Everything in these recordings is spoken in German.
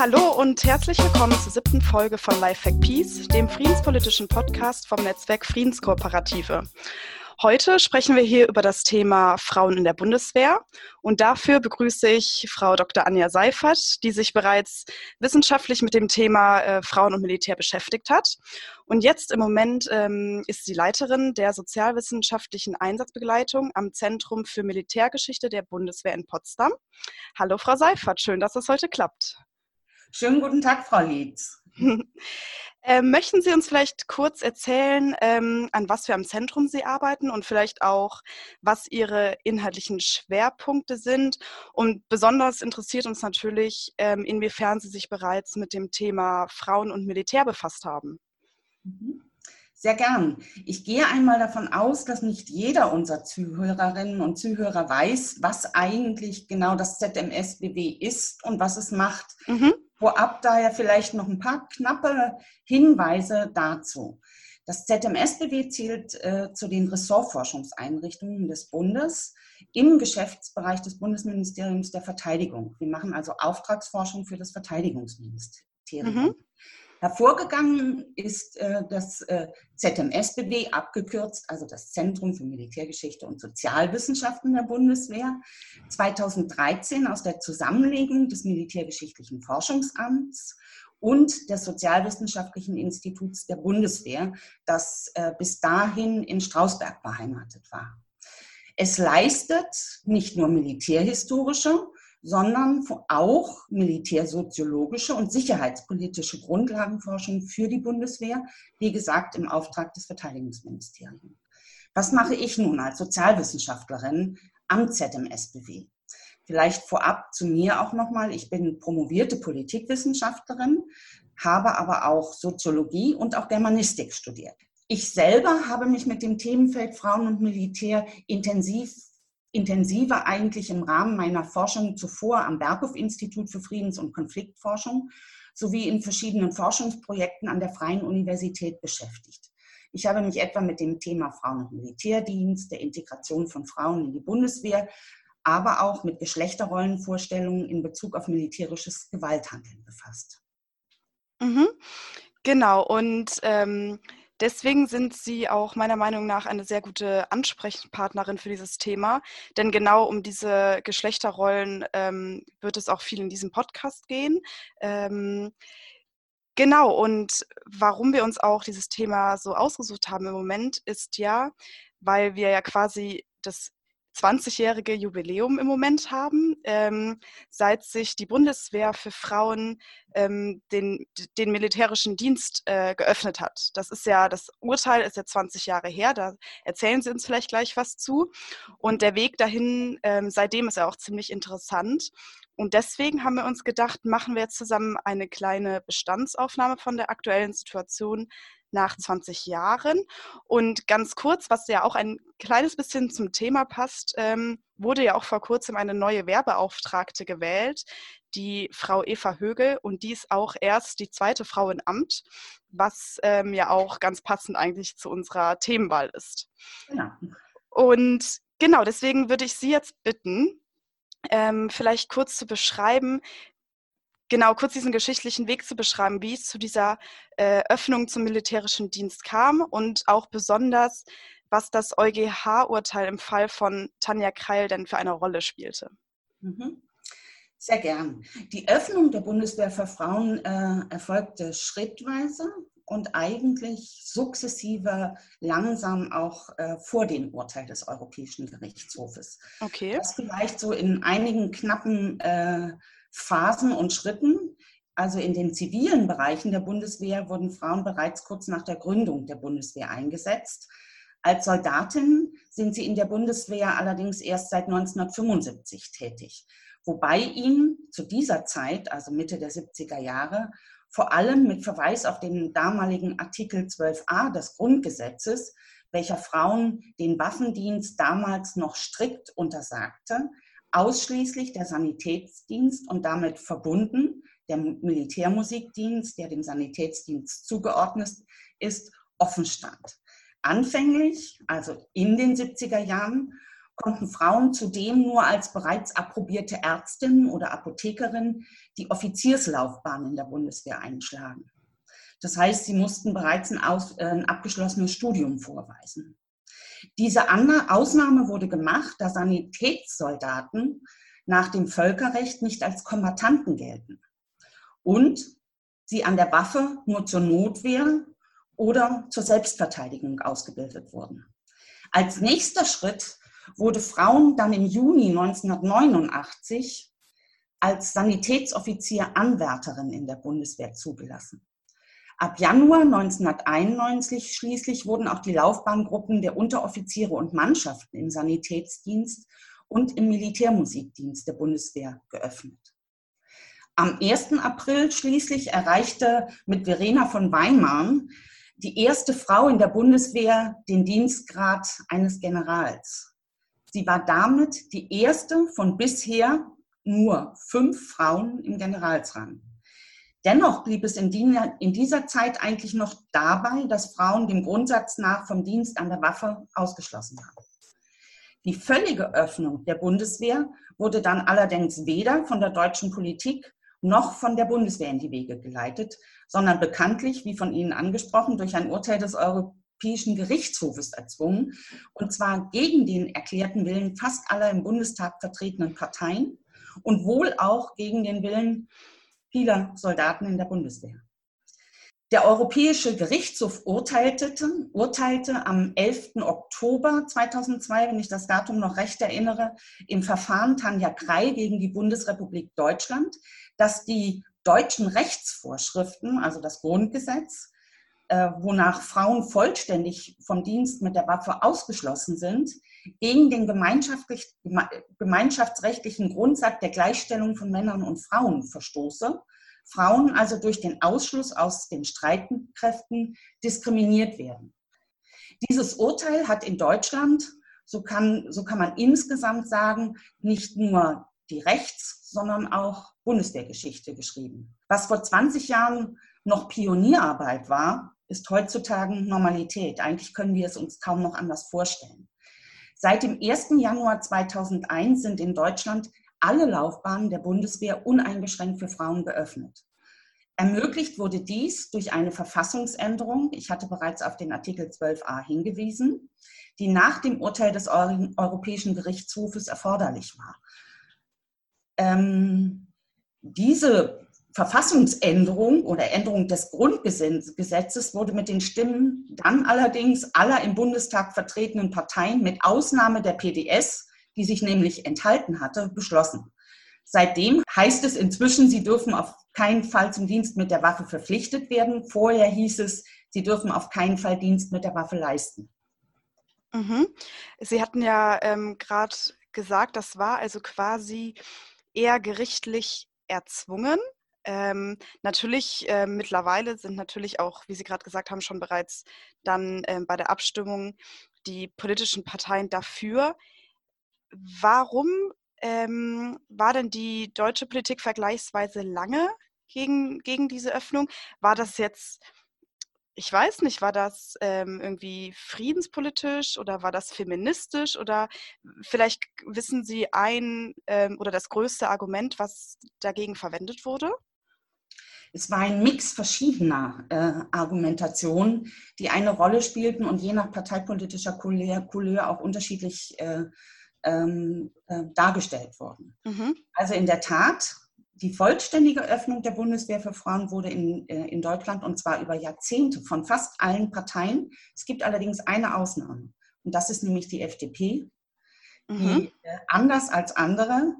Hallo und herzlich willkommen zur siebten Folge von Lifehack Peace, dem friedenspolitischen Podcast vom Netzwerk Friedenskooperative. Heute sprechen wir hier über das Thema Frauen in der Bundeswehr und dafür begrüße ich Frau Dr. Anja Seifert, die sich bereits wissenschaftlich mit dem Thema äh, Frauen und Militär beschäftigt hat. Und jetzt im Moment ähm, ist sie Leiterin der sozialwissenschaftlichen Einsatzbegleitung am Zentrum für Militärgeschichte der Bundeswehr in Potsdam. Hallo Frau Seifert, schön, dass es heute klappt. Schönen guten Tag, Frau Lietz. Ähm, möchten Sie uns vielleicht kurz erzählen, ähm, an was für einem Zentrum Sie arbeiten und vielleicht auch, was Ihre inhaltlichen Schwerpunkte sind? Und besonders interessiert uns natürlich, ähm, inwiefern Sie sich bereits mit dem Thema Frauen und Militär befasst haben. Mhm. Sehr gern. Ich gehe einmal davon aus, dass nicht jeder unserer Zuhörerinnen und Zuhörer weiß, was eigentlich genau das ZMSBW ist und was es macht. Mhm. Vorab daher vielleicht noch ein paar knappe Hinweise dazu. Das ZMSBW zählt äh, zu den Ressortforschungseinrichtungen des Bundes im Geschäftsbereich des Bundesministeriums der Verteidigung. Wir machen also Auftragsforschung für das Verteidigungsministerium. Mhm. Hervorgegangen ist äh, das äh, ZMSBW, abgekürzt, also das Zentrum für Militärgeschichte und Sozialwissenschaften der Bundeswehr, 2013 aus der Zusammenlegung des Militärgeschichtlichen Forschungsamts und des Sozialwissenschaftlichen Instituts der Bundeswehr, das äh, bis dahin in Strausberg beheimatet war. Es leistet nicht nur militärhistorische, sondern auch militärsoziologische und sicherheitspolitische Grundlagenforschung für die Bundeswehr, wie gesagt, im Auftrag des Verteidigungsministeriums. Was mache ich nun als Sozialwissenschaftlerin am ZMSBW? Vielleicht vorab zu mir auch nochmal. Ich bin promovierte Politikwissenschaftlerin, habe aber auch Soziologie und auch Germanistik studiert. Ich selber habe mich mit dem Themenfeld Frauen und Militär intensiv intensiver eigentlich im Rahmen meiner Forschung zuvor am Berghof-Institut für Friedens- und Konfliktforschung sowie in verschiedenen Forschungsprojekten an der Freien Universität beschäftigt. Ich habe mich etwa mit dem Thema Frauen- und Militärdienst, der Integration von Frauen in die Bundeswehr, aber auch mit Geschlechterrollenvorstellungen in Bezug auf militärisches Gewalthandeln befasst. Mhm. Genau, und ähm, Deswegen sind Sie auch meiner Meinung nach eine sehr gute Ansprechpartnerin für dieses Thema, denn genau um diese Geschlechterrollen ähm, wird es auch viel in diesem Podcast gehen. Ähm, genau, und warum wir uns auch dieses Thema so ausgesucht haben im Moment, ist ja, weil wir ja quasi das 20-jährige Jubiläum im Moment haben, ähm, seit sich die Bundeswehr für Frauen ähm, den, den militärischen Dienst äh, geöffnet hat. Das ist ja, das Urteil ist ja 20 Jahre her, da erzählen Sie uns vielleicht gleich was zu. Und der Weg dahin, ähm, seitdem ist ja auch ziemlich interessant. Und deswegen haben wir uns gedacht, machen wir jetzt zusammen eine kleine Bestandsaufnahme von der aktuellen Situation nach 20 Jahren. Und ganz kurz, was ja auch ein kleines bisschen zum Thema passt, ähm, wurde ja auch vor kurzem eine neue Werbeauftragte gewählt, die Frau Eva Högel. Und die ist auch erst die zweite Frau im Amt, was ähm, ja auch ganz passend eigentlich zu unserer Themenwahl ist. Genau. Und genau, deswegen würde ich Sie jetzt bitten, ähm, vielleicht kurz zu beschreiben, genau kurz diesen geschichtlichen Weg zu beschreiben, wie es zu dieser äh, Öffnung zum militärischen Dienst kam und auch besonders, was das EuGH-Urteil im Fall von Tanja Kreil denn für eine Rolle spielte. Mhm. Sehr gern. Die Öffnung der Bundeswehr für Frauen äh, erfolgte schrittweise und eigentlich sukzessive langsam auch äh, vor dem Urteil des Europäischen Gerichtshofes. Okay. Das vielleicht so in einigen knappen äh, Phasen und Schritten. Also in den zivilen Bereichen der Bundeswehr wurden Frauen bereits kurz nach der Gründung der Bundeswehr eingesetzt. Als Soldatin sind sie in der Bundeswehr allerdings erst seit 1975 tätig, wobei ihnen zu dieser Zeit, also Mitte der 70er Jahre, vor allem mit Verweis auf den damaligen Artikel 12a des Grundgesetzes, welcher Frauen den Waffendienst damals noch strikt untersagte, ausschließlich der Sanitätsdienst und damit verbunden der Militärmusikdienst, der dem Sanitätsdienst zugeordnet ist, offen stand. Anfänglich, also in den 70er Jahren, konnten Frauen zudem nur als bereits approbierte Ärztin oder Apothekerin die Offizierslaufbahn in der Bundeswehr einschlagen. Das heißt, sie mussten bereits ein, äh, ein abgeschlossenes Studium vorweisen. Diese Ausnahme wurde gemacht, da Sanitätssoldaten nach dem Völkerrecht nicht als Kombattanten gelten und sie an der Waffe nur zur Notwehr oder zur Selbstverteidigung ausgebildet wurden. Als nächster Schritt wurde Frauen dann im Juni 1989 als Sanitätsoffizier Anwärterin in der Bundeswehr zugelassen. Ab Januar 1991 schließlich wurden auch die Laufbahngruppen der Unteroffiziere und Mannschaften im Sanitätsdienst und im Militärmusikdienst der Bundeswehr geöffnet. Am 1. April schließlich erreichte mit Verena von Weimar die erste Frau in der Bundeswehr den Dienstgrad eines Generals. Sie war damit die erste von bisher nur fünf Frauen im Generalsrang. Dennoch blieb es in, dieser Zeit eigentlich noch dabei, dass Frauen dem Grundsatz nach vom Dienst an der Waffe ausgeschlossen waren. Die völlige Öffnung der Bundeswehr wurde dann allerdings weder von der deutschen Politik noch von der Bundeswehr in die Wege geleitet, sondern bekanntlich, wie von Ihnen angesprochen, durch ein Urteil des Europäischen Gerichtshofes erzwungen, und zwar gegen den erklärten Willen fast aller im Bundestag vertretenen Parteien und wohl auch gegen den Willen vieler Soldaten in der Bundeswehr. Der Europäische Gerichtshof urteilte, urteilte am 11. Oktober 2002, wenn ich das Datum noch recht erinnere, im Verfahren Tanja Krei gegen die Bundesrepublik Deutschland, dass die deutschen Rechtsvorschriften, also das Grundgesetz, äh, wonach Frauen vollständig vom Dienst mit der Waffe ausgeschlossen sind, gegen den gemeinschaftlich, gemeinschaftsrechtlichen Grundsatz der Gleichstellung von Männern und Frauen verstoße Frauen also durch den Ausschluss aus den Streitkräften diskriminiert werden. Dieses Urteil hat in Deutschland, so kann, so kann man insgesamt sagen, nicht nur die Rechts-, sondern auch Bundeswehrgeschichte geschrieben. Was vor 20 Jahren noch Pionierarbeit war, ist heutzutage Normalität. Eigentlich können wir es uns kaum noch anders vorstellen. Seit dem 1. Januar 2001 sind in Deutschland alle Laufbahnen der Bundeswehr uneingeschränkt für Frauen geöffnet. Ermöglicht wurde dies durch eine Verfassungsänderung, ich hatte bereits auf den Artikel 12a hingewiesen, die nach dem Urteil des Europäischen Gerichtshofes erforderlich war. Ähm, diese Verfassungsänderung oder Änderung des Grundgesetzes wurde mit den Stimmen dann allerdings aller im Bundestag vertretenen Parteien mit Ausnahme der PDS die sich nämlich enthalten hatte, beschlossen. Seitdem heißt es inzwischen, sie dürfen auf keinen Fall zum Dienst mit der Waffe verpflichtet werden. Vorher hieß es, sie dürfen auf keinen Fall Dienst mit der Waffe leisten. Mhm. Sie hatten ja ähm, gerade gesagt, das war also quasi eher gerichtlich erzwungen. Ähm, natürlich, äh, mittlerweile sind natürlich auch, wie Sie gerade gesagt haben, schon bereits dann äh, bei der Abstimmung die politischen Parteien dafür. Warum ähm, war denn die deutsche Politik vergleichsweise lange gegen, gegen diese Öffnung? War das jetzt, ich weiß nicht, war das ähm, irgendwie friedenspolitisch oder war das feministisch oder vielleicht wissen Sie ein ähm, oder das größte Argument, was dagegen verwendet wurde? Es war ein Mix verschiedener äh, Argumentationen, die eine Rolle spielten und je nach parteipolitischer Couleur, Couleur auch unterschiedlich äh, ähm, äh, dargestellt worden. Mhm. Also in der Tat, die vollständige Öffnung der Bundeswehr für Frauen wurde in, äh, in Deutschland und zwar über Jahrzehnte von fast allen Parteien. Es gibt allerdings eine Ausnahme und das ist nämlich die FDP, mhm. die äh, anders als andere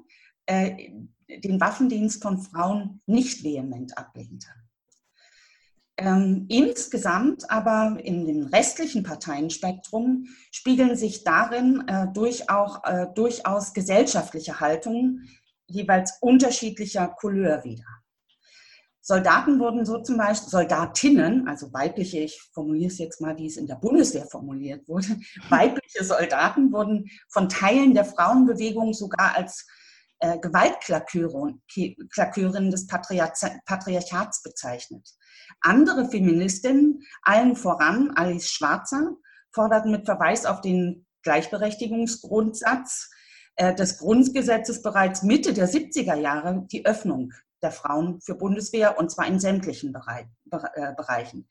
äh, den Waffendienst von Frauen nicht vehement ablehnte. Ähm, insgesamt aber in dem restlichen Parteienspektrum spiegeln sich darin äh, durch auch, äh, durchaus gesellschaftliche Haltungen jeweils unterschiedlicher Couleur wieder. Soldaten wurden so zum Beispiel, Soldatinnen, also weibliche, ich formuliere es jetzt mal, wie es in der Bundeswehr formuliert wurde, weibliche Soldaten wurden von Teilen der Frauenbewegung sogar als äh, Gewaltklakörin des Patriarchats bezeichnet. Andere Feministinnen, allen voran Alice Schwarzer, forderten mit Verweis auf den Gleichberechtigungsgrundsatz äh, des Grundgesetzes bereits Mitte der 70er Jahre die Öffnung der Frauen für Bundeswehr und zwar in sämtlichen äh, Bereichen.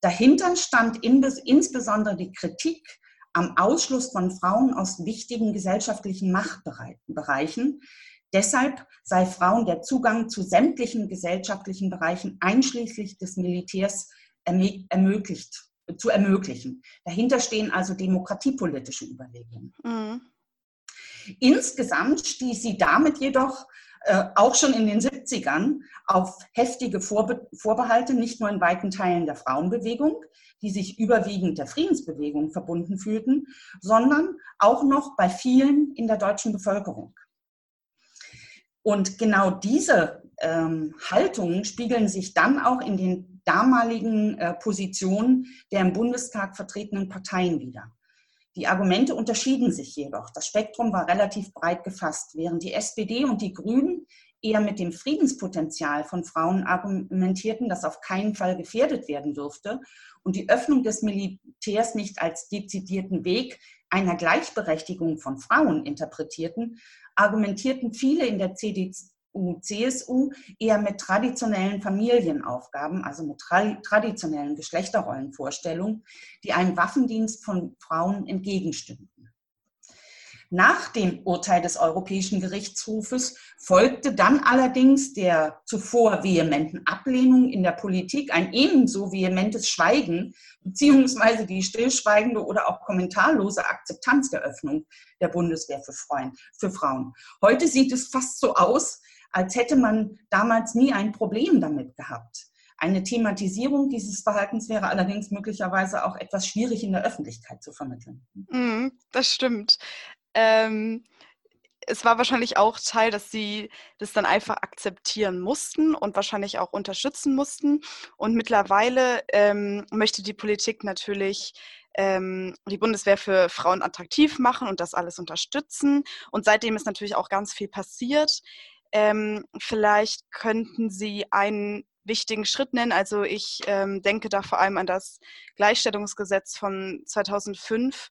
Dahinter stand insbesondere die Kritik am Ausschluss von Frauen aus wichtigen gesellschaftlichen Machtbereichen. Deshalb sei Frauen der Zugang zu sämtlichen gesellschaftlichen Bereichen einschließlich des Militärs ermöglicht, zu ermöglichen. Dahinter stehen also demokratiepolitische Überlegungen. Mhm. Insgesamt stieß sie damit jedoch äh, auch schon in den 70ern auf heftige Vorbe Vorbehalte, nicht nur in weiten Teilen der Frauenbewegung, die sich überwiegend der Friedensbewegung verbunden fühlten, sondern auch noch bei vielen in der deutschen Bevölkerung. Und genau diese ähm, Haltungen spiegeln sich dann auch in den damaligen äh, Positionen der im Bundestag vertretenen Parteien wider. Die Argumente unterschieden sich jedoch. Das Spektrum war relativ breit gefasst, während die SPD und die Grünen eher mit dem Friedenspotenzial von Frauen argumentierten, das auf keinen Fall gefährdet werden dürfte und die Öffnung des Militärs nicht als dezidierten Weg einer Gleichberechtigung von Frauen interpretierten, argumentierten viele in der CDU, CSU eher mit traditionellen Familienaufgaben, also mit tra traditionellen Geschlechterrollenvorstellungen, die einem Waffendienst von Frauen entgegenstimmten. Nach dem Urteil des Europäischen Gerichtshofes folgte dann allerdings der zuvor vehementen Ablehnung in der Politik ein ebenso vehementes Schweigen beziehungsweise die stillschweigende oder auch kommentarlose Akzeptanz der Öffnung der Bundeswehr für Frauen. Für Frauen. Heute sieht es fast so aus, als hätte man damals nie ein Problem damit gehabt. Eine Thematisierung dieses Verhaltens wäre allerdings möglicherweise auch etwas schwierig in der Öffentlichkeit zu vermitteln. Mm, das stimmt. Ähm, es war wahrscheinlich auch Teil, dass sie das dann einfach akzeptieren mussten und wahrscheinlich auch unterstützen mussten. Und mittlerweile ähm, möchte die Politik natürlich ähm, die Bundeswehr für Frauen attraktiv machen und das alles unterstützen. Und seitdem ist natürlich auch ganz viel passiert. Ähm, vielleicht könnten Sie einen wichtigen Schritt nennen. Also ich ähm, denke da vor allem an das Gleichstellungsgesetz von 2005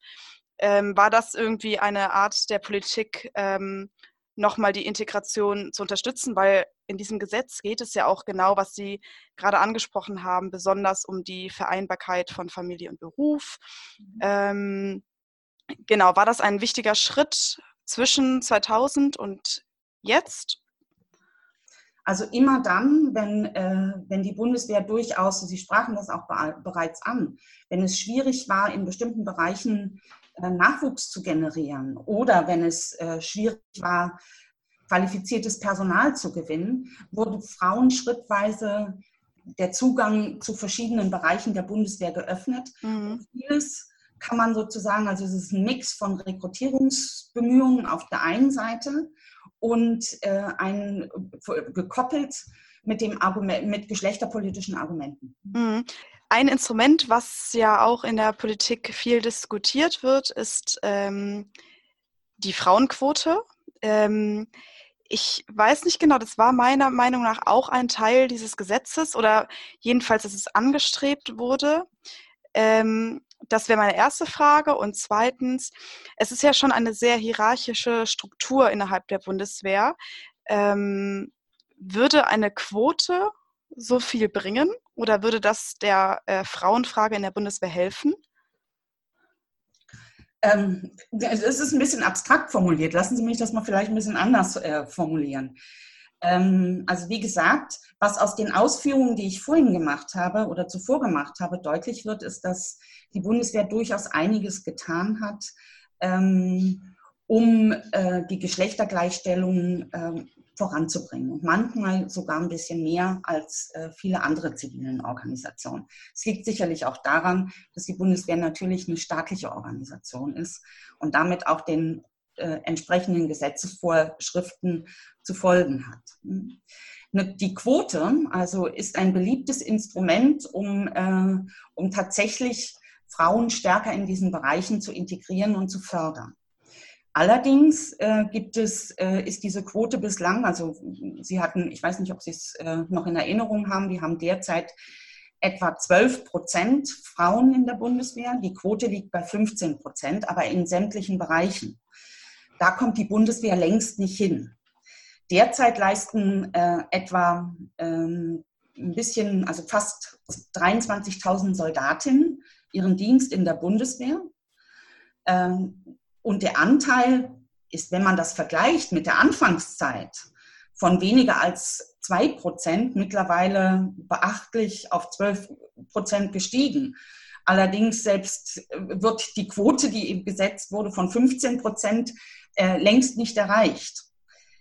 ähm, war das irgendwie eine Art der Politik, ähm, nochmal die Integration zu unterstützen, weil in diesem Gesetz geht es ja auch genau, was Sie gerade angesprochen haben, besonders um die Vereinbarkeit von Familie und Beruf. Mhm. Ähm, genau, war das ein wichtiger Schritt zwischen 2000 und jetzt? Also immer dann, wenn, äh, wenn die Bundeswehr durchaus, Sie sprachen das auch bereits an, wenn es schwierig war, in bestimmten Bereichen äh, Nachwuchs zu generieren oder wenn es äh, schwierig war, qualifiziertes Personal zu gewinnen, wurden Frauen schrittweise der Zugang zu verschiedenen Bereichen der Bundeswehr geöffnet. Mhm. Vieles kann man sozusagen, also es ist ein Mix von Rekrutierungsbemühungen auf der einen Seite und äh, ein, gekoppelt mit, dem Argument, mit geschlechterpolitischen Argumenten. Mhm. Ein Instrument, was ja auch in der Politik viel diskutiert wird, ist ähm, die Frauenquote. Ähm, ich weiß nicht genau, das war meiner Meinung nach auch ein Teil dieses Gesetzes oder jedenfalls, dass es angestrebt wurde. Ähm, das wäre meine erste Frage. Und zweitens, es ist ja schon eine sehr hierarchische Struktur innerhalb der Bundeswehr. Ähm, würde eine Quote so viel bringen oder würde das der äh, Frauenfrage in der Bundeswehr helfen? Ähm, es ist ein bisschen abstrakt formuliert. Lassen Sie mich das mal vielleicht ein bisschen anders äh, formulieren. Ähm, also wie gesagt, was aus den Ausführungen, die ich vorhin gemacht habe oder zuvor gemacht habe, deutlich wird, ist, dass die Bundeswehr durchaus einiges getan hat, ähm, um äh, die Geschlechtergleichstellung ähm, voranzubringen und manchmal sogar ein bisschen mehr als äh, viele andere zivilen Organisationen. Es liegt sicherlich auch daran, dass die Bundeswehr natürlich eine staatliche Organisation ist und damit auch den äh, entsprechenden Gesetzesvorschriften zu folgen hat. Ne, die Quote also ist ein beliebtes Instrument, um, äh, um tatsächlich Frauen stärker in diesen Bereichen zu integrieren und zu fördern. Allerdings äh, gibt es, äh, ist diese Quote bislang, also Sie hatten, ich weiß nicht, ob Sie es äh, noch in Erinnerung haben, wir haben derzeit etwa 12 Prozent Frauen in der Bundeswehr. Die Quote liegt bei 15 Prozent, aber in sämtlichen Bereichen. Da kommt die Bundeswehr längst nicht hin. Derzeit leisten äh, etwa ähm, ein bisschen, also fast 23.000 Soldatinnen ihren Dienst in der Bundeswehr. Ähm, und der Anteil ist, wenn man das vergleicht mit der Anfangszeit, von weniger als 2 Prozent mittlerweile beachtlich auf 12 Prozent gestiegen. Allerdings selbst äh, wird die Quote, die eben gesetzt wurde, von 15 Prozent äh, längst nicht erreicht.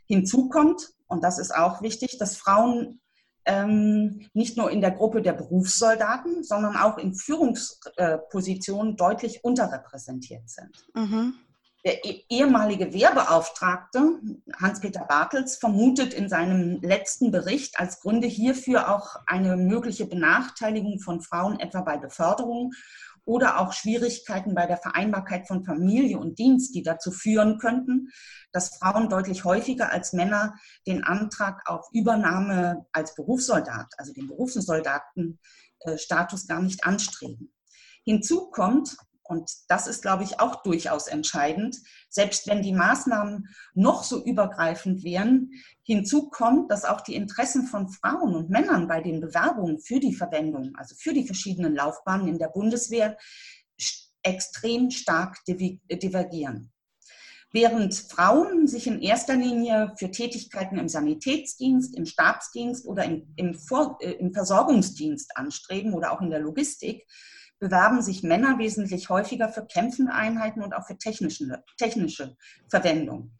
Hinzu kommt, und das ist auch wichtig, dass Frauen ähm, nicht nur in der Gruppe der Berufssoldaten, sondern auch in Führungspositionen deutlich unterrepräsentiert sind. Mhm. Der e-, ehemalige Wehrbeauftragte Hans-Peter Bartels vermutet in seinem letzten Bericht als Gründe hierfür auch eine mögliche Benachteiligung von Frauen etwa bei Beförderung oder auch Schwierigkeiten bei der Vereinbarkeit von Familie und Dienst, die dazu führen könnten, dass Frauen deutlich häufiger als Männer den Antrag auf Übernahme als Berufssoldat, also den Berufssoldatenstatus gar nicht anstreben. Hinzu kommt, und das ist, glaube ich, auch durchaus entscheidend. Selbst wenn die Maßnahmen noch so übergreifend wären, hinzu kommt, dass auch die Interessen von Frauen und Männern bei den Bewerbungen für die Verwendung, also für die verschiedenen Laufbahnen in der Bundeswehr, extrem stark divergieren. Während Frauen sich in erster Linie für Tätigkeiten im Sanitätsdienst, im Stabsdienst oder im, im, Vor, äh, im Versorgungsdienst anstreben oder auch in der Logistik, bewerben sich Männer wesentlich häufiger für kämpfende Einheiten und auch für technische, Verwendung.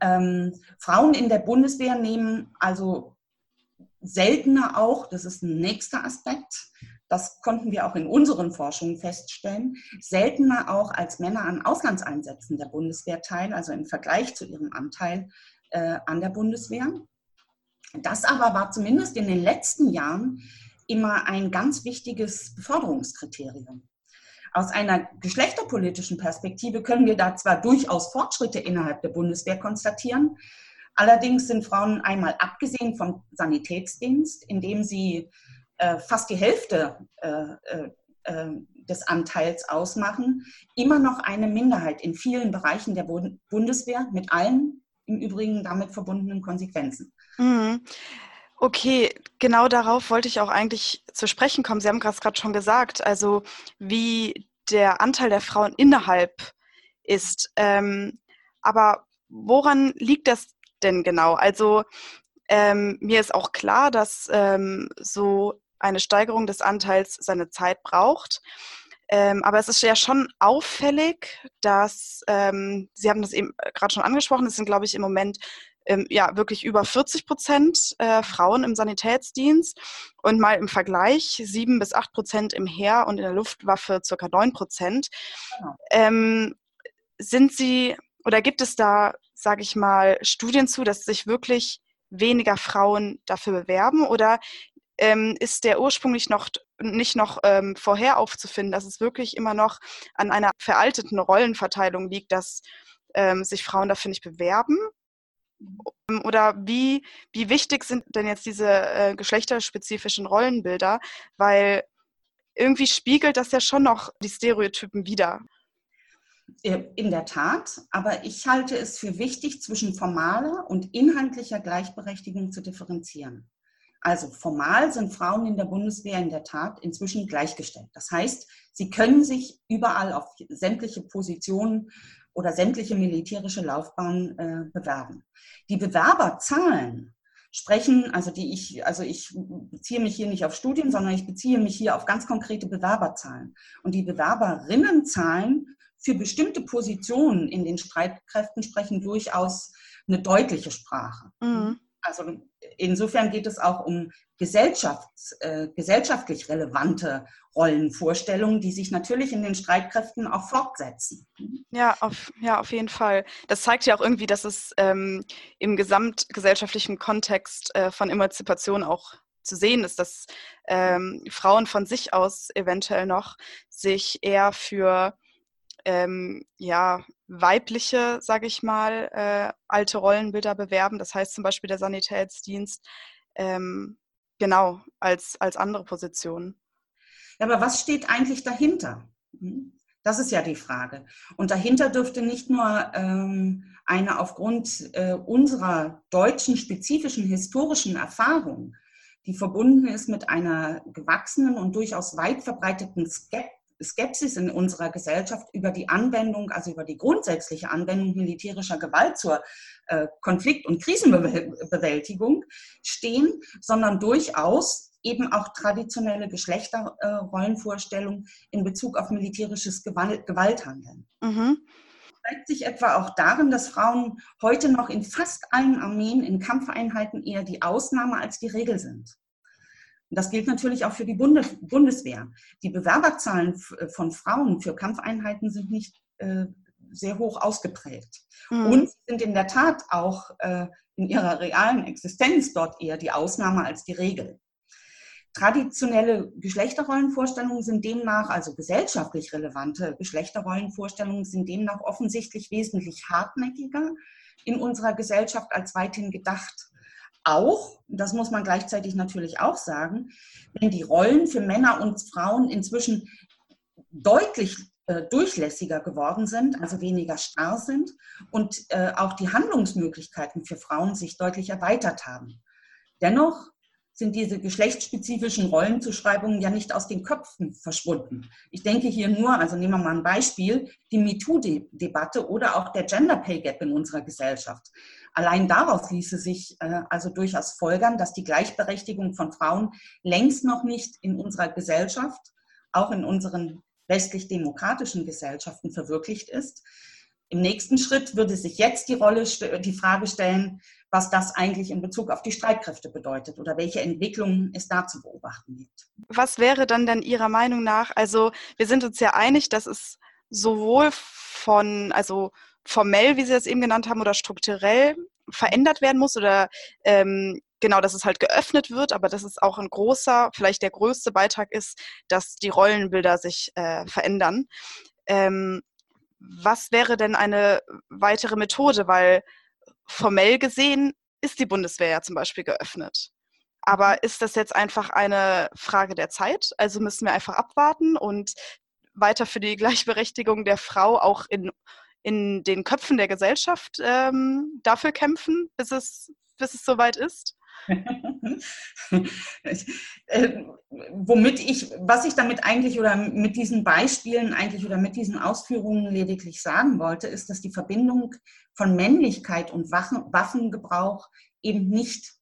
Ähm, Frauen in der Bundeswehr nehmen also seltener auch, das ist ein nächster Aspekt, das konnten wir auch in unseren Forschungen feststellen, seltener auch als Männer an Auslandseinsätzen der Bundeswehr teil, also im Vergleich zu ihrem Anteil äh, an der Bundeswehr. Das aber war zumindest in den letzten Jahren immer ein ganz wichtiges Beförderungskriterium. Aus einer geschlechterpolitischen Perspektive können wir da zwar durchaus Fortschritte innerhalb der Bundeswehr konstatieren, allerdings sind Frauen einmal abgesehen vom Sanitätsdienst, in dem sie äh, fast die Hälfte äh, äh, äh des Anteils ausmachen, immer noch eine Minderheit in vielen Bereichen der Bundeswehr mit allen im Übrigen damit verbundenen Konsequenzen. Mhm. Okay, genau darauf wollte ich auch eigentlich zu sprechen kommen. Sie haben gerade schon gesagt, also wie der Anteil der Frauen innerhalb ist. Ähm, aber woran liegt das denn genau? Also ähm, mir ist auch klar, dass ähm, so eine Steigerung des Anteils seine Zeit braucht. Ähm, aber es ist ja schon auffällig, dass, ähm, Sie haben das eben gerade schon angesprochen, es sind, glaube ich, im Moment ähm, ja wirklich über 40 Prozent äh, Frauen im Sanitätsdienst und mal im Vergleich sieben bis acht Prozent im Heer und in der Luftwaffe circa neun Prozent. Genau. Ähm, sind Sie oder gibt es da, sage ich mal, Studien zu, dass sich wirklich weniger Frauen dafür bewerben oder ähm, ist der ursprünglich noch nicht noch ähm, vorher aufzufinden, dass es wirklich immer noch an einer veralteten Rollenverteilung liegt, dass ähm, sich Frauen dafür nicht bewerben? Ähm, oder wie, wie wichtig sind denn jetzt diese äh, geschlechterspezifischen Rollenbilder? Weil irgendwie spiegelt das ja schon noch die Stereotypen wider. Äh, in der Tat, aber ich halte es für wichtig, zwischen formaler und inhaltlicher Gleichberechtigung zu differenzieren. Also formal sind Frauen in der Bundeswehr in der Tat inzwischen gleichgestellt. Das heißt, sie können sich überall auf sämtliche Positionen oder sämtliche militärische Laufbahnen äh, bewerben. Die Bewerberzahlen sprechen, also die ich, also ich beziehe mich hier nicht auf Studien, sondern ich beziehe mich hier auf ganz konkrete Bewerberzahlen. Und die Bewerberinnenzahlen für bestimmte Positionen in den Streitkräften sprechen durchaus eine deutliche Sprache. Mhm. Also insofern geht es auch um Gesellschafts-, äh, gesellschaftlich relevante Rollenvorstellungen, die sich natürlich in den Streitkräften auch fortsetzen. Ja, auf, ja, auf jeden Fall. Das zeigt ja auch irgendwie, dass es ähm, im gesamtgesellschaftlichen Kontext äh, von Emanzipation auch zu sehen ist, dass ähm, Frauen von sich aus eventuell noch sich eher für ähm, ja, weibliche, sage ich mal, äh, alte Rollenbilder bewerben. Das heißt zum Beispiel der Sanitätsdienst ähm, genau, als, als andere Positionen. Ja, aber was steht eigentlich dahinter? Hm? Das ist ja die Frage. Und dahinter dürfte nicht nur ähm, eine aufgrund äh, unserer deutschen spezifischen historischen Erfahrung, die verbunden ist mit einer gewachsenen und durchaus weit verbreiteten Skepsis in unserer Gesellschaft über die Anwendung, also über die grundsätzliche Anwendung militärischer Gewalt zur äh, Konflikt- und Krisenbewältigung stehen, sondern durchaus eben auch traditionelle Geschlechterrollenvorstellungen in Bezug auf militärisches Gewalthandeln. Mhm. Zeigt sich etwa auch darin, dass Frauen heute noch in fast allen Armeen in Kampfeinheiten eher die Ausnahme als die Regel sind. Und das gilt natürlich auch für die Bundes Bundeswehr. Die Bewerberzahlen von Frauen für Kampfeinheiten sind nicht äh, sehr hoch ausgeprägt. Mhm. Und sind in der Tat auch äh, in ihrer realen Existenz dort eher die Ausnahme als die Regel. Traditionelle Geschlechterrollenvorstellungen sind demnach, also gesellschaftlich relevante Geschlechterrollenvorstellungen sind demnach offensichtlich wesentlich hartnäckiger in unserer Gesellschaft als weithin gedacht. Auch, das muss man gleichzeitig natürlich auch sagen, wenn die Rollen für Männer und Frauen inzwischen deutlich äh, durchlässiger geworden sind, also weniger starr sind und äh, auch die Handlungsmöglichkeiten für Frauen sich deutlich erweitert haben. Dennoch sind diese geschlechtsspezifischen Rollenzuschreibungen ja nicht aus den Köpfen verschwunden. Ich denke hier nur, also nehmen wir mal ein Beispiel, die MeToo-Debatte oder auch der Gender Pay Gap in unserer Gesellschaft. Allein daraus ließe sich äh, also durchaus folgern, dass die Gleichberechtigung von Frauen längst noch nicht in unserer Gesellschaft, auch in unseren westlich-demokratischen Gesellschaften verwirklicht ist. Im nächsten Schritt würde sich jetzt die Rolle, die Frage stellen, was das eigentlich in Bezug auf die Streitkräfte bedeutet oder welche Entwicklungen es da zu beobachten gibt. Was wäre dann denn Ihrer Meinung nach? Also wir sind uns ja einig, dass es sowohl von, also formell, wie Sie das eben genannt haben, oder strukturell verändert werden muss oder ähm, genau, dass es halt geöffnet wird, aber dass es auch ein großer, vielleicht der größte Beitrag ist, dass die Rollenbilder sich äh, verändern. Ähm, was wäre denn eine weitere Methode? Weil formell gesehen ist die Bundeswehr ja zum Beispiel geöffnet. Aber mhm. ist das jetzt einfach eine Frage der Zeit? Also müssen wir einfach abwarten und weiter für die Gleichberechtigung der Frau auch in, in den Köpfen der Gesellschaft ähm, dafür kämpfen, bis es, bis es soweit ist? Äh, womit ich, was ich damit eigentlich oder mit diesen Beispielen eigentlich oder mit diesen Ausführungen lediglich sagen wollte, ist, dass die Verbindung von Männlichkeit und Waffengebrauch eben nicht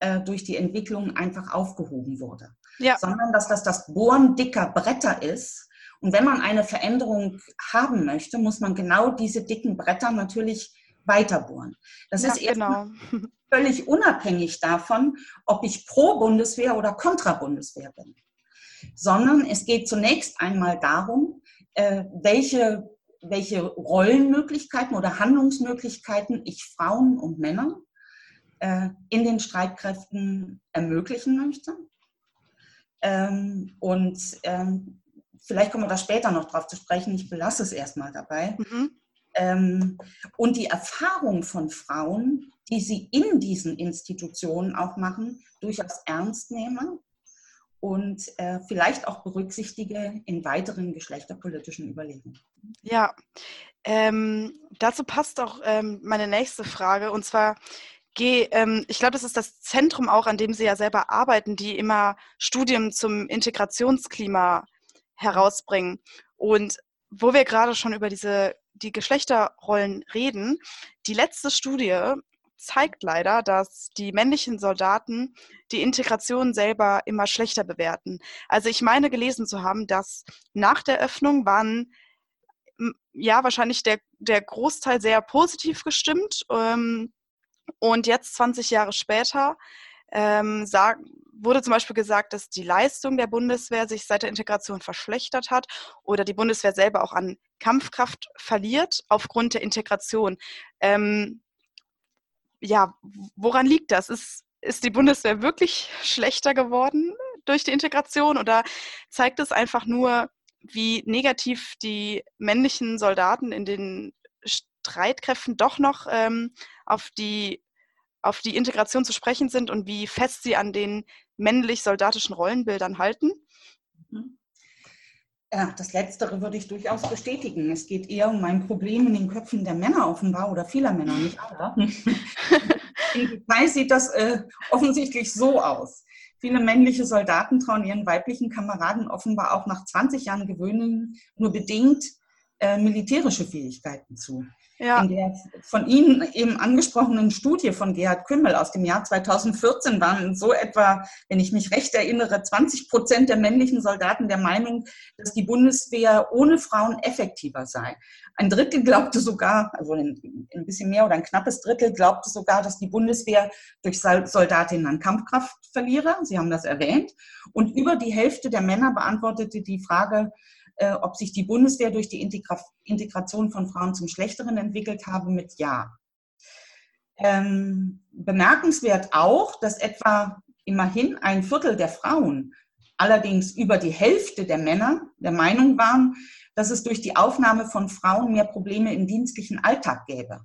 äh, durch die Entwicklung einfach aufgehoben wurde, ja. sondern dass das das Bohren dicker Bretter ist. Und wenn man eine Veränderung haben möchte, muss man genau diese dicken Bretter natürlich weiterbohren. Das ja, ist genau. Völlig unabhängig davon, ob ich pro Bundeswehr oder kontra Bundeswehr bin, sondern es geht zunächst einmal darum, äh, welche, welche Rollenmöglichkeiten oder Handlungsmöglichkeiten ich Frauen und Männern äh, in den Streitkräften ermöglichen möchte. Ähm, und ähm, vielleicht kommen wir da später noch drauf zu sprechen. Ich belasse es erstmal dabei. Mhm. Ähm, und die Erfahrung von Frauen, die sie in diesen Institutionen auch machen, durchaus ernst nehme und äh, vielleicht auch berücksichtige in weiteren geschlechterpolitischen Überlegungen. Ja, ähm, dazu passt auch ähm, meine nächste Frage und zwar Geh, ähm, ich glaube, das ist das Zentrum auch, an dem Sie ja selber arbeiten, die immer Studien zum Integrationsklima herausbringen. Und wo wir gerade schon über diese die Geschlechterrollen reden, die letzte Studie zeigt leider, dass die männlichen Soldaten die Integration selber immer schlechter bewerten. Also ich meine gelesen zu haben, dass nach der Öffnung waren ja wahrscheinlich der, der Großteil sehr positiv gestimmt. Ähm, und jetzt 20 Jahre später ähm, sagen, wurde zum Beispiel gesagt, dass die Leistung der Bundeswehr sich seit der Integration verschlechtert hat oder die Bundeswehr selber auch an Kampfkraft verliert aufgrund der Integration. Ähm, ja, woran liegt das? Ist, ist die Bundeswehr wirklich schlechter geworden durch die Integration oder zeigt es einfach nur, wie negativ die männlichen Soldaten in den Streitkräften doch noch ähm, auf die auf die Integration zu sprechen sind und wie fest sie an den männlich-soldatischen Rollenbildern halten? Mhm. Ja, das Letztere würde ich durchaus bestätigen. Es geht eher um ein Problem in den Köpfen der Männer offenbar oder vieler Männer, nicht aller. Im Detail sieht das äh, offensichtlich so aus. Viele männliche Soldaten trauen ihren weiblichen Kameraden offenbar auch nach 20 Jahren Gewöhnung nur bedingt äh, militärische Fähigkeiten zu. Ja. In der von Ihnen eben angesprochenen Studie von Gerhard Kümmel aus dem Jahr 2014 waren so etwa, wenn ich mich recht erinnere, 20 Prozent der männlichen Soldaten der Meinung, dass die Bundeswehr ohne Frauen effektiver sei. Ein Drittel glaubte sogar, also ein, ein bisschen mehr oder ein knappes Drittel glaubte sogar, dass die Bundeswehr durch Soldatinnen an Kampfkraft verliere. Sie haben das erwähnt. Und über die Hälfte der Männer beantwortete die Frage, äh, ob sich die Bundeswehr durch die Integra Integration von Frauen zum Schlechteren entwickelt habe, mit Ja. Ähm, bemerkenswert auch, dass etwa immerhin ein Viertel der Frauen, allerdings über die Hälfte der Männer, der Meinung waren, dass es durch die Aufnahme von Frauen mehr Probleme im dienstlichen Alltag gäbe.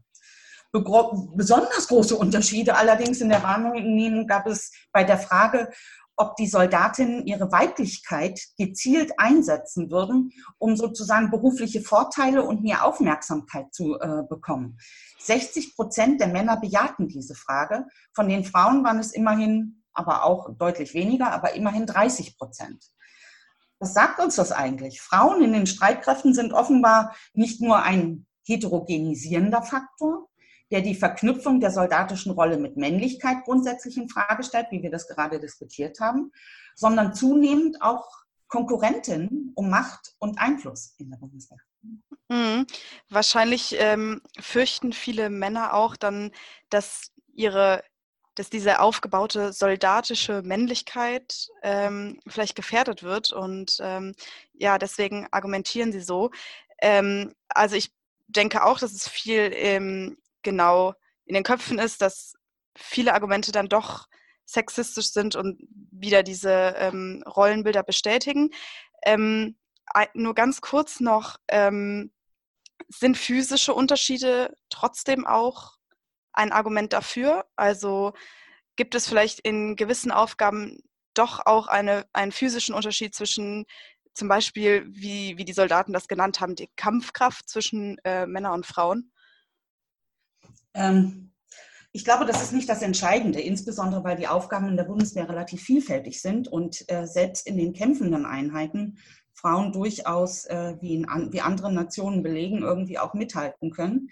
Besonders große Unterschiede allerdings in der Wahrnehmung gab es bei der Frage, ob die Soldatinnen ihre Weiblichkeit gezielt einsetzen würden, um sozusagen berufliche Vorteile und mehr Aufmerksamkeit zu äh, bekommen. 60 Prozent der Männer bejahten diese Frage. Von den Frauen waren es immerhin, aber auch deutlich weniger, aber immerhin 30 Prozent. Was sagt uns das eigentlich? Frauen in den Streitkräften sind offenbar nicht nur ein heterogenisierender Faktor, der die Verknüpfung der soldatischen Rolle mit Männlichkeit grundsätzlich in Frage stellt, wie wir das gerade diskutiert haben, sondern zunehmend auch Konkurrentin um Macht und Einfluss in der Bundeswehr. Mhm. Wahrscheinlich ähm, fürchten viele Männer auch dann, dass ihre dass diese aufgebaute soldatische Männlichkeit ähm, vielleicht gefährdet wird. Und ähm, ja, deswegen argumentieren sie so. Ähm, also ich denke auch, dass es viel genau in den Köpfen ist, dass viele Argumente dann doch sexistisch sind und wieder diese ähm, Rollenbilder bestätigen. Ähm, nur ganz kurz noch, ähm, sind physische Unterschiede trotzdem auch ein Argument dafür? Also gibt es vielleicht in gewissen Aufgaben doch auch eine, einen physischen Unterschied zwischen zum Beispiel, wie, wie die Soldaten das genannt haben, die Kampfkraft zwischen äh, Männern und Frauen? Ähm, ich glaube, das ist nicht das Entscheidende, insbesondere weil die Aufgaben in der Bundeswehr relativ vielfältig sind und äh, selbst in den kämpfenden Einheiten Frauen durchaus, äh, wie, in, wie andere Nationen belegen, irgendwie auch mithalten können.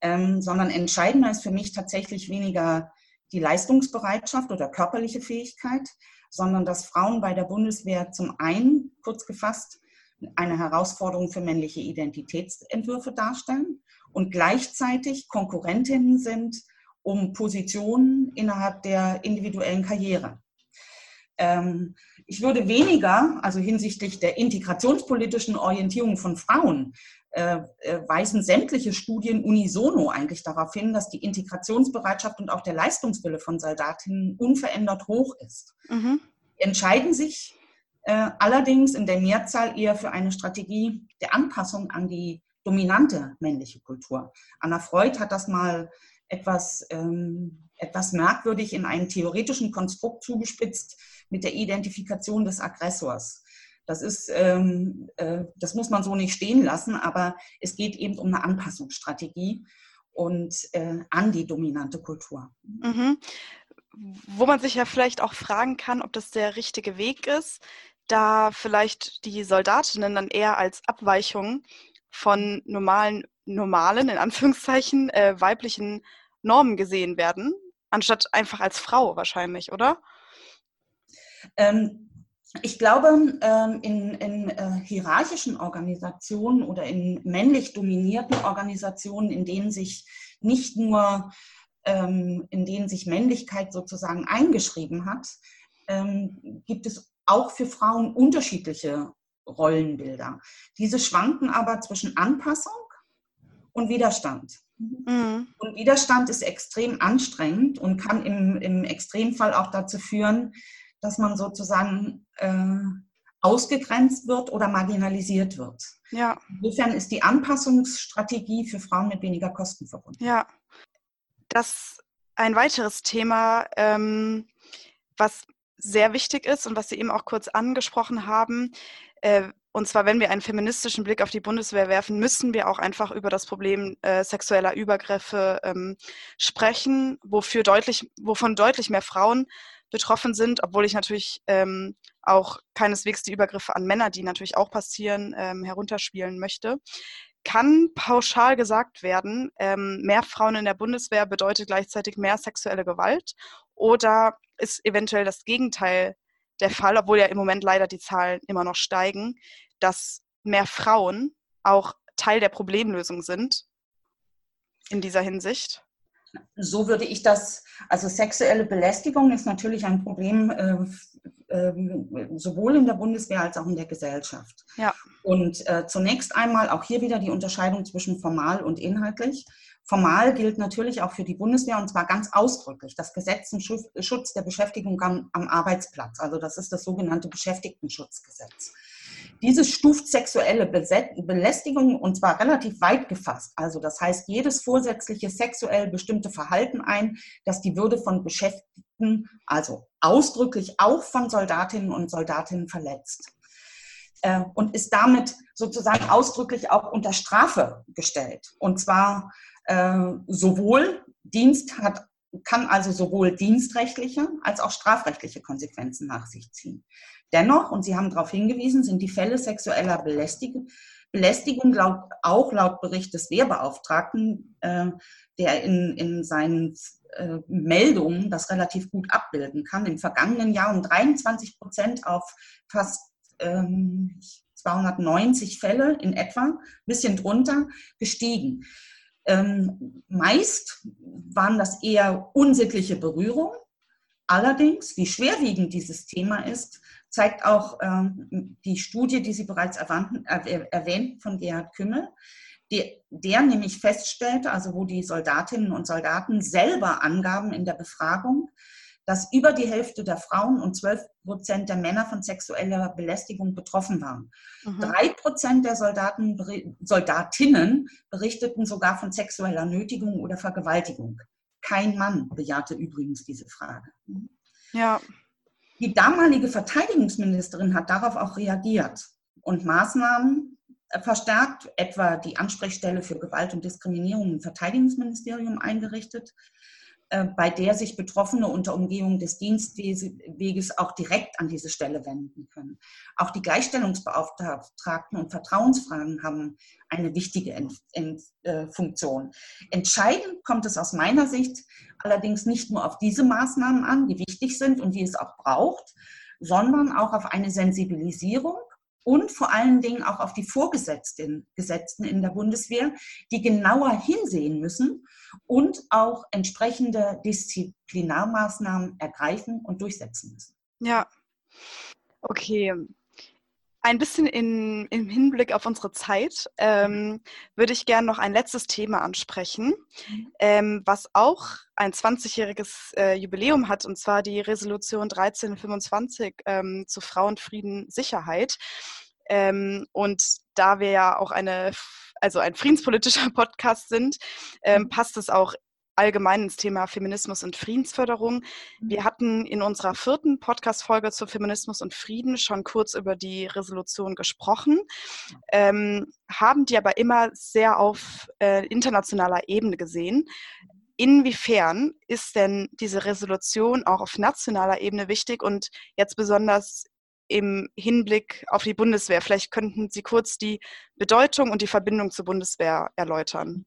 Ähm, sondern entscheidender ist für mich tatsächlich weniger die Leistungsbereitschaft oder körperliche Fähigkeit, sondern dass Frauen bei der Bundeswehr zum einen, kurz gefasst, eine Herausforderung für männliche Identitätsentwürfe darstellen und gleichzeitig Konkurrentinnen sind um Positionen innerhalb der individuellen Karriere. Ähm, ich würde weniger, also hinsichtlich der integrationspolitischen Orientierung von Frauen, äh, äh, weisen sämtliche Studien unisono eigentlich darauf hin, dass die Integrationsbereitschaft und auch der Leistungswille von Soldatinnen unverändert hoch ist. Mhm. Entscheiden sich äh, allerdings in der Mehrzahl eher für eine Strategie der Anpassung an die dominante männliche Kultur. Anna Freud hat das mal etwas, ähm, etwas merkwürdig in einem theoretischen Konstrukt zugespitzt mit der Identifikation des Aggressors. Das ist, ähm, äh, das muss man so nicht stehen lassen, aber es geht eben um eine Anpassungsstrategie und äh, an die dominante Kultur. Mhm. Wo man sich ja vielleicht auch fragen kann, ob das der richtige Weg ist, da vielleicht die Soldatinnen dann eher als Abweichung von normalen, normalen, in Anführungszeichen, äh, weiblichen Normen gesehen werden, anstatt einfach als Frau wahrscheinlich, oder? Ähm, ich glaube, ähm, in, in äh, hierarchischen Organisationen oder in männlich dominierten Organisationen, in denen sich nicht nur, ähm, in denen sich Männlichkeit sozusagen eingeschrieben hat, ähm, gibt es auch für Frauen unterschiedliche Rollenbilder. Diese schwanken aber zwischen Anpassung und Widerstand. Mhm. Und Widerstand ist extrem anstrengend und kann im, im Extremfall auch dazu führen, dass man sozusagen äh, ausgegrenzt wird oder marginalisiert wird. Ja. Insofern ist die Anpassungsstrategie für Frauen mit weniger Kosten verbunden. Ja. Das ein weiteres Thema, ähm, was sehr wichtig ist und was Sie eben auch kurz angesprochen haben, äh, und zwar, wenn wir einen feministischen Blick auf die Bundeswehr werfen, müssen wir auch einfach über das Problem äh, sexueller Übergriffe ähm, sprechen, wofür deutlich, wovon deutlich mehr Frauen betroffen sind, obwohl ich natürlich ähm, auch keineswegs die Übergriffe an Männer, die natürlich auch passieren, ähm, herunterspielen möchte. Kann pauschal gesagt werden, ähm, mehr Frauen in der Bundeswehr bedeutet gleichzeitig mehr sexuelle Gewalt oder ist eventuell das Gegenteil der Fall, obwohl ja im Moment leider die Zahlen immer noch steigen, dass mehr Frauen auch Teil der Problemlösung sind in dieser Hinsicht? So würde ich das, also sexuelle Belästigung ist natürlich ein Problem äh, äh, sowohl in der Bundeswehr als auch in der Gesellschaft. Ja. Und äh, zunächst einmal auch hier wieder die Unterscheidung zwischen formal und inhaltlich. Formal gilt natürlich auch für die Bundeswehr und zwar ganz ausdrücklich das Gesetz zum Schutz der Beschäftigung am, am Arbeitsplatz. Also das ist das sogenannte Beschäftigtenschutzgesetz. Dieses stuft sexuelle Belästigung und zwar relativ weit gefasst. Also das heißt jedes vorsätzliche sexuell bestimmte Verhalten ein, das die Würde von Beschäftigten, also ausdrücklich auch von Soldatinnen und Soldatinnen verletzt äh, und ist damit sozusagen ausdrücklich auch unter Strafe gestellt. Und zwar äh, sowohl Dienst hat, kann also sowohl dienstrechtliche als auch strafrechtliche Konsequenzen nach sich ziehen. Dennoch, und Sie haben darauf hingewiesen, sind die Fälle sexueller Belästigung, Belästigung laut, auch laut Bericht des Wehrbeauftragten, äh, der in, in seinen äh, Meldungen das relativ gut abbilden kann, im vergangenen Jahr um 23 Prozent auf fast ähm, 290 Fälle in etwa, ein bisschen drunter, gestiegen. Ähm, meist waren das eher unsittliche Berührungen. Allerdings, wie schwerwiegend dieses Thema ist, zeigt auch ähm, die Studie, die Sie bereits erwähnten, erwähnt von Gerhard Kümmel, die, der nämlich feststellte, also wo die Soldatinnen und Soldaten selber angaben in der Befragung, dass über die Hälfte der Frauen und 12 Prozent der Männer von sexueller Belästigung betroffen waren. Mhm. Drei Prozent der Soldaten, Soldatinnen berichteten sogar von sexueller Nötigung oder Vergewaltigung. Kein Mann bejahte übrigens diese Frage. Ja. Die damalige Verteidigungsministerin hat darauf auch reagiert und Maßnahmen verstärkt, etwa die Ansprechstelle für Gewalt und Diskriminierung im Verteidigungsministerium eingerichtet, bei der sich Betroffene unter Umgehung des Dienstweges auch direkt an diese Stelle wenden können. Auch die Gleichstellungsbeauftragten und Vertrauensfragen haben eine wichtige Ent Ent äh, Funktion. Entscheidend kommt es aus meiner Sicht allerdings nicht nur auf diese Maßnahmen an, die wichtig sind und die es auch braucht, sondern auch auf eine Sensibilisierung und vor allen Dingen auch auf die Vorgesetzten Gesetzten in der Bundeswehr, die genauer hinsehen müssen und auch entsprechende Disziplinarmaßnahmen ergreifen und durchsetzen müssen. Ja, okay. Ein bisschen in, im Hinblick auf unsere Zeit ähm, würde ich gerne noch ein letztes Thema ansprechen, mhm. ähm, was auch ein 20-jähriges äh, Jubiläum hat, und zwar die Resolution 1325 ähm, zu Frauenfrieden, Sicherheit. Ähm, und da wir ja auch eine, also ein friedenspolitischer Podcast sind, ähm, mhm. passt es auch allgemein ins Thema Feminismus und Friedensförderung. Wir hatten in unserer vierten Podcast-Folge zu Feminismus und Frieden schon kurz über die Resolution gesprochen, ähm, haben die aber immer sehr auf äh, internationaler Ebene gesehen. Inwiefern ist denn diese Resolution auch auf nationaler Ebene wichtig und jetzt besonders im Hinblick auf die Bundeswehr? Vielleicht könnten Sie kurz die Bedeutung und die Verbindung zur Bundeswehr erläutern.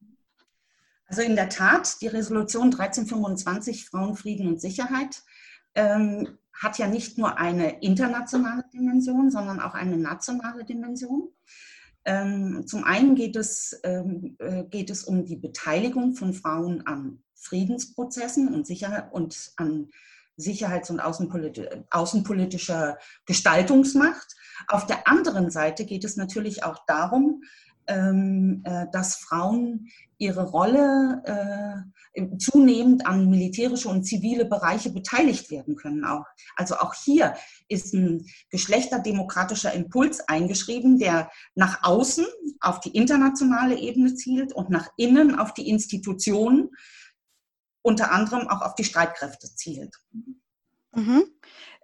Also in der Tat, die Resolution 1325 Frauen, Frieden und Sicherheit ähm, hat ja nicht nur eine internationale Dimension, sondern auch eine nationale Dimension. Ähm, zum einen geht es, ähm, äh, geht es um die Beteiligung von Frauen an Friedensprozessen und, Sicherheit und an sicherheits- und außenpolitischer Gestaltungsmacht. Auf der anderen Seite geht es natürlich auch darum, ähm, äh, dass Frauen ihre Rolle äh, zunehmend an militärische und zivile Bereiche beteiligt werden können. Auch. Also auch hier ist ein geschlechterdemokratischer Impuls eingeschrieben, der nach außen auf die internationale Ebene zielt und nach innen auf die Institutionen, unter anderem auch auf die Streitkräfte zielt. Mhm.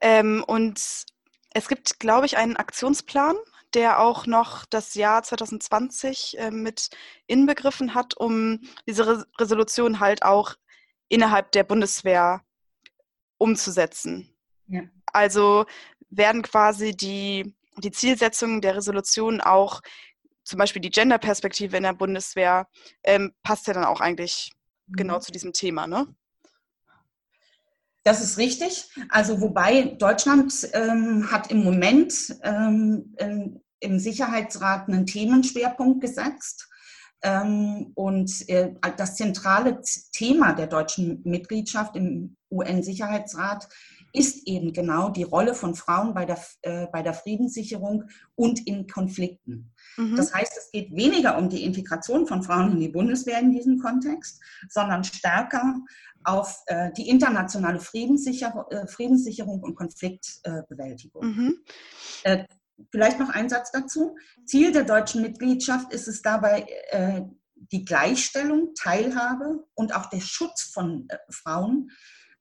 Ähm, und es gibt, glaube ich, einen Aktionsplan, der auch noch das Jahr 2020 äh, mit inbegriffen hat, um diese Re Resolution halt auch innerhalb der Bundeswehr umzusetzen. Ja. Also werden quasi die, die Zielsetzungen der Resolution auch, zum Beispiel die Gender-Perspektive in der Bundeswehr, ähm, passt ja dann auch eigentlich genau mhm. genau zu diesem Thema, ne? Das ist richtig. Also wobei Deutschland ähm, hat im Moment ähm, im Sicherheitsrat einen Themenschwerpunkt gesetzt. Ähm, und äh, das zentrale Thema der deutschen Mitgliedschaft im UN-Sicherheitsrat ist eben genau die Rolle von Frauen bei der, äh, bei der Friedenssicherung und in Konflikten. Mhm. Das heißt, es geht weniger um die Integration von Frauen in die Bundeswehr in diesem Kontext, sondern stärker auf äh, die internationale Friedenssicher äh, Friedenssicherung und Konfliktbewältigung. Mhm. Vielleicht noch ein Satz dazu. Ziel der deutschen Mitgliedschaft ist es dabei, äh, die Gleichstellung, Teilhabe und auch der Schutz von äh, Frauen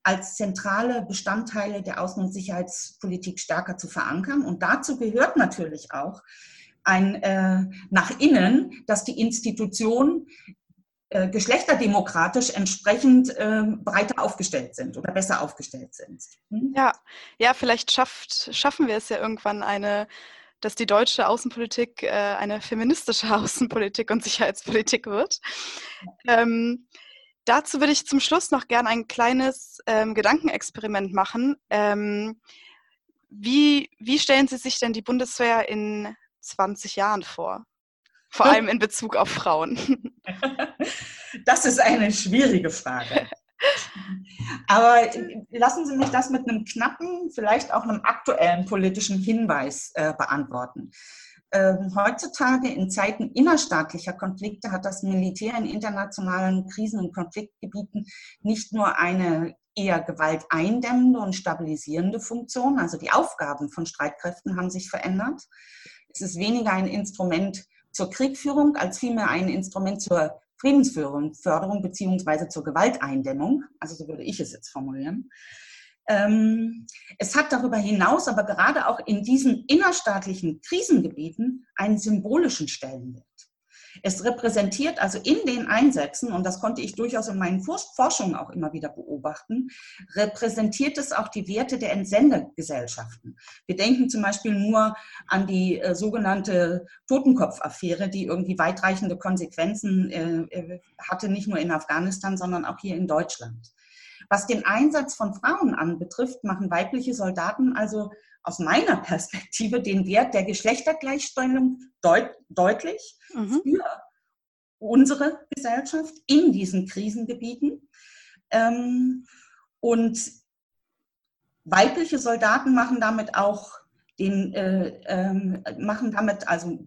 als zentrale Bestandteile der Außen- und Sicherheitspolitik stärker zu verankern. Und dazu gehört natürlich auch ein äh, nach innen, dass die Institutionen äh, geschlechterdemokratisch entsprechend äh, breiter aufgestellt sind oder besser aufgestellt sind. Hm? Ja, ja, vielleicht schafft, schaffen wir es ja irgendwann eine, dass die deutsche Außenpolitik äh, eine feministische Außenpolitik und Sicherheitspolitik wird. Ähm, dazu würde ich zum Schluss noch gerne ein kleines ähm, Gedankenexperiment machen. Ähm, wie, wie stellen Sie sich denn die Bundeswehr in 20 Jahren vor? Vor allem in Bezug auf Frauen. Das ist eine schwierige Frage. Aber lassen Sie mich das mit einem knappen, vielleicht auch einem aktuellen politischen Hinweis äh, beantworten. Ähm, heutzutage in Zeiten innerstaatlicher Konflikte hat das Militär in internationalen Krisen- und Konfliktgebieten nicht nur eine eher gewalteindämmende und stabilisierende Funktion, also die Aufgaben von Streitkräften haben sich verändert. Es ist weniger ein Instrument zur Kriegführung als vielmehr ein Instrument zur Friedensführung, Förderung beziehungsweise zur Gewalteindämmung. Also so würde ich es jetzt formulieren. Ähm, es hat darüber hinaus aber gerade auch in diesen innerstaatlichen Krisengebieten einen symbolischen Stellenwert. Es repräsentiert also in den Einsätzen, und das konnte ich durchaus in meinen Forschungen auch immer wieder beobachten, repräsentiert es auch die Werte der Entsendegesellschaften. Wir denken zum Beispiel nur an die äh, sogenannte Totenkopf-Affäre, die irgendwie weitreichende Konsequenzen äh, äh hatte, nicht nur in Afghanistan, sondern auch hier in Deutschland. Was den Einsatz von Frauen anbetrifft, machen weibliche Soldaten also aus meiner Perspektive den Wert der Geschlechtergleichstellung deut deutlich mhm. für unsere Gesellschaft in diesen Krisengebieten. Ähm, und weibliche Soldaten machen damit auch den, äh, äh, machen damit also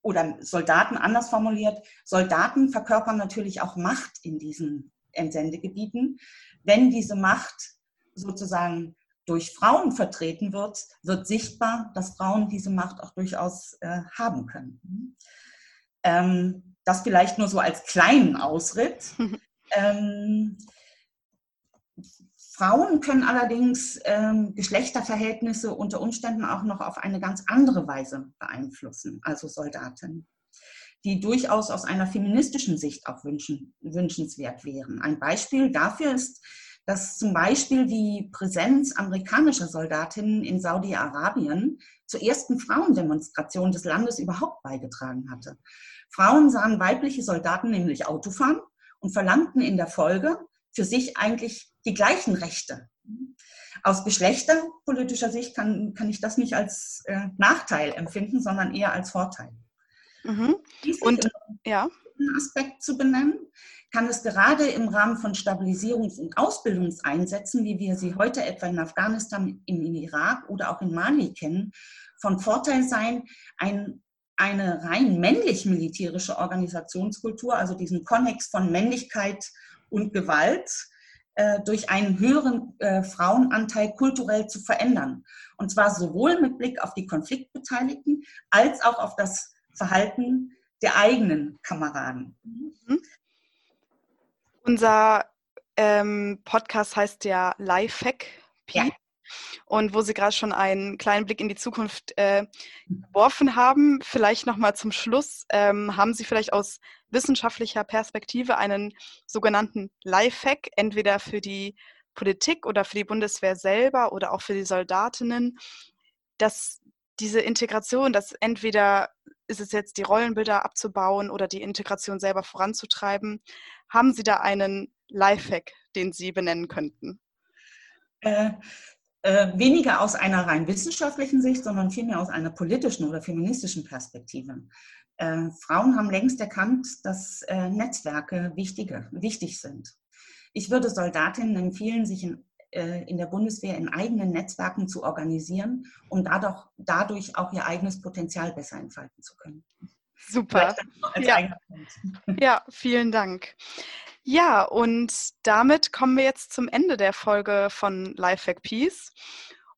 oder Soldaten anders formuliert, Soldaten verkörpern natürlich auch Macht in diesen Entsendegebieten. Wenn diese Macht sozusagen durch Frauen vertreten wird, wird sichtbar, dass Frauen diese Macht auch durchaus äh, haben können. Ähm, das vielleicht nur so als kleinen Ausritt. ähm, Frauen können allerdings ähm, Geschlechterverhältnisse unter Umständen auch noch auf eine ganz andere Weise beeinflussen, also Soldaten, die durchaus aus einer feministischen Sicht auch wünschen, wünschenswert wären. Ein Beispiel dafür ist dass zum Beispiel die Präsenz amerikanischer Soldatinnen in Saudi-Arabien zur ersten Frauendemonstration des Landes überhaupt beigetragen hatte. Frauen sahen weibliche Soldaten nämlich Autofahren und verlangten in der Folge für sich eigentlich die gleichen Rechte. Aus geschlechterpolitischer Sicht kann, kann ich das nicht als äh, Nachteil empfinden, sondern eher als Vorteil. Mhm. Und ja. Aspekt zu benennen kann es gerade im Rahmen von Stabilisierungs- und Ausbildungseinsätzen, wie wir sie heute etwa in Afghanistan, im Irak oder auch in Mali kennen, von Vorteil sein, ein, eine rein männlich-militärische Organisationskultur, also diesen Konnex von Männlichkeit und Gewalt, äh, durch einen höheren äh, Frauenanteil kulturell zu verändern. Und zwar sowohl mit Blick auf die Konfliktbeteiligten als auch auf das Verhalten der eigenen Kameraden. Mhm. Unser ähm, Podcast heißt ja Lifehack. Ja, und wo Sie gerade schon einen kleinen Blick in die Zukunft äh, geworfen haben. Vielleicht nochmal zum Schluss. Ähm, haben Sie vielleicht aus wissenschaftlicher Perspektive einen sogenannten Lifehack, entweder für die Politik oder für die Bundeswehr selber oder auch für die Soldatinnen, dass diese Integration, dass entweder ist es jetzt die Rollenbilder abzubauen oder die Integration selber voranzutreiben, haben Sie da einen Lifehack, den Sie benennen könnten? Äh, äh, weniger aus einer rein wissenschaftlichen Sicht, sondern vielmehr aus einer politischen oder feministischen Perspektive. Äh, Frauen haben längst erkannt, dass äh, Netzwerke wichtige, wichtig sind. Ich würde Soldatinnen empfehlen, sich in, in der Bundeswehr in eigenen Netzwerken zu organisieren, um dadurch, dadurch auch ihr eigenes Potenzial besser entfalten zu können. Super. Ja. ja, vielen Dank. Ja, und damit kommen wir jetzt zum Ende der Folge von Lifehack Peace.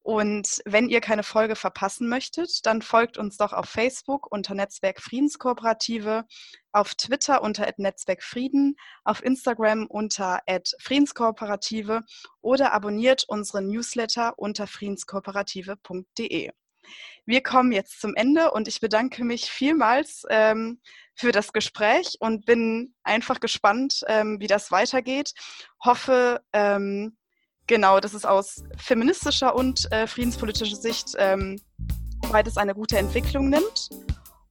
Und wenn ihr keine Folge verpassen möchtet, dann folgt uns doch auf Facebook unter Netzwerk Friedenskooperative, auf Twitter unter Netzwerk Frieden, auf Instagram unter Friedenskooperative oder abonniert unseren Newsletter unter friedenskooperative.de. Wir kommen jetzt zum Ende und ich bedanke mich vielmals ähm, für das Gespräch und bin einfach gespannt, ähm, wie das weitergeht. Hoffe, ähm, genau, dass es aus feministischer und äh, friedenspolitischer Sicht ähm, beides eine gute Entwicklung nimmt.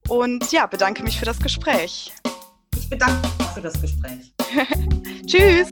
Und ja, bedanke mich für das Gespräch. Ich bedanke mich für das Gespräch. Tschüss.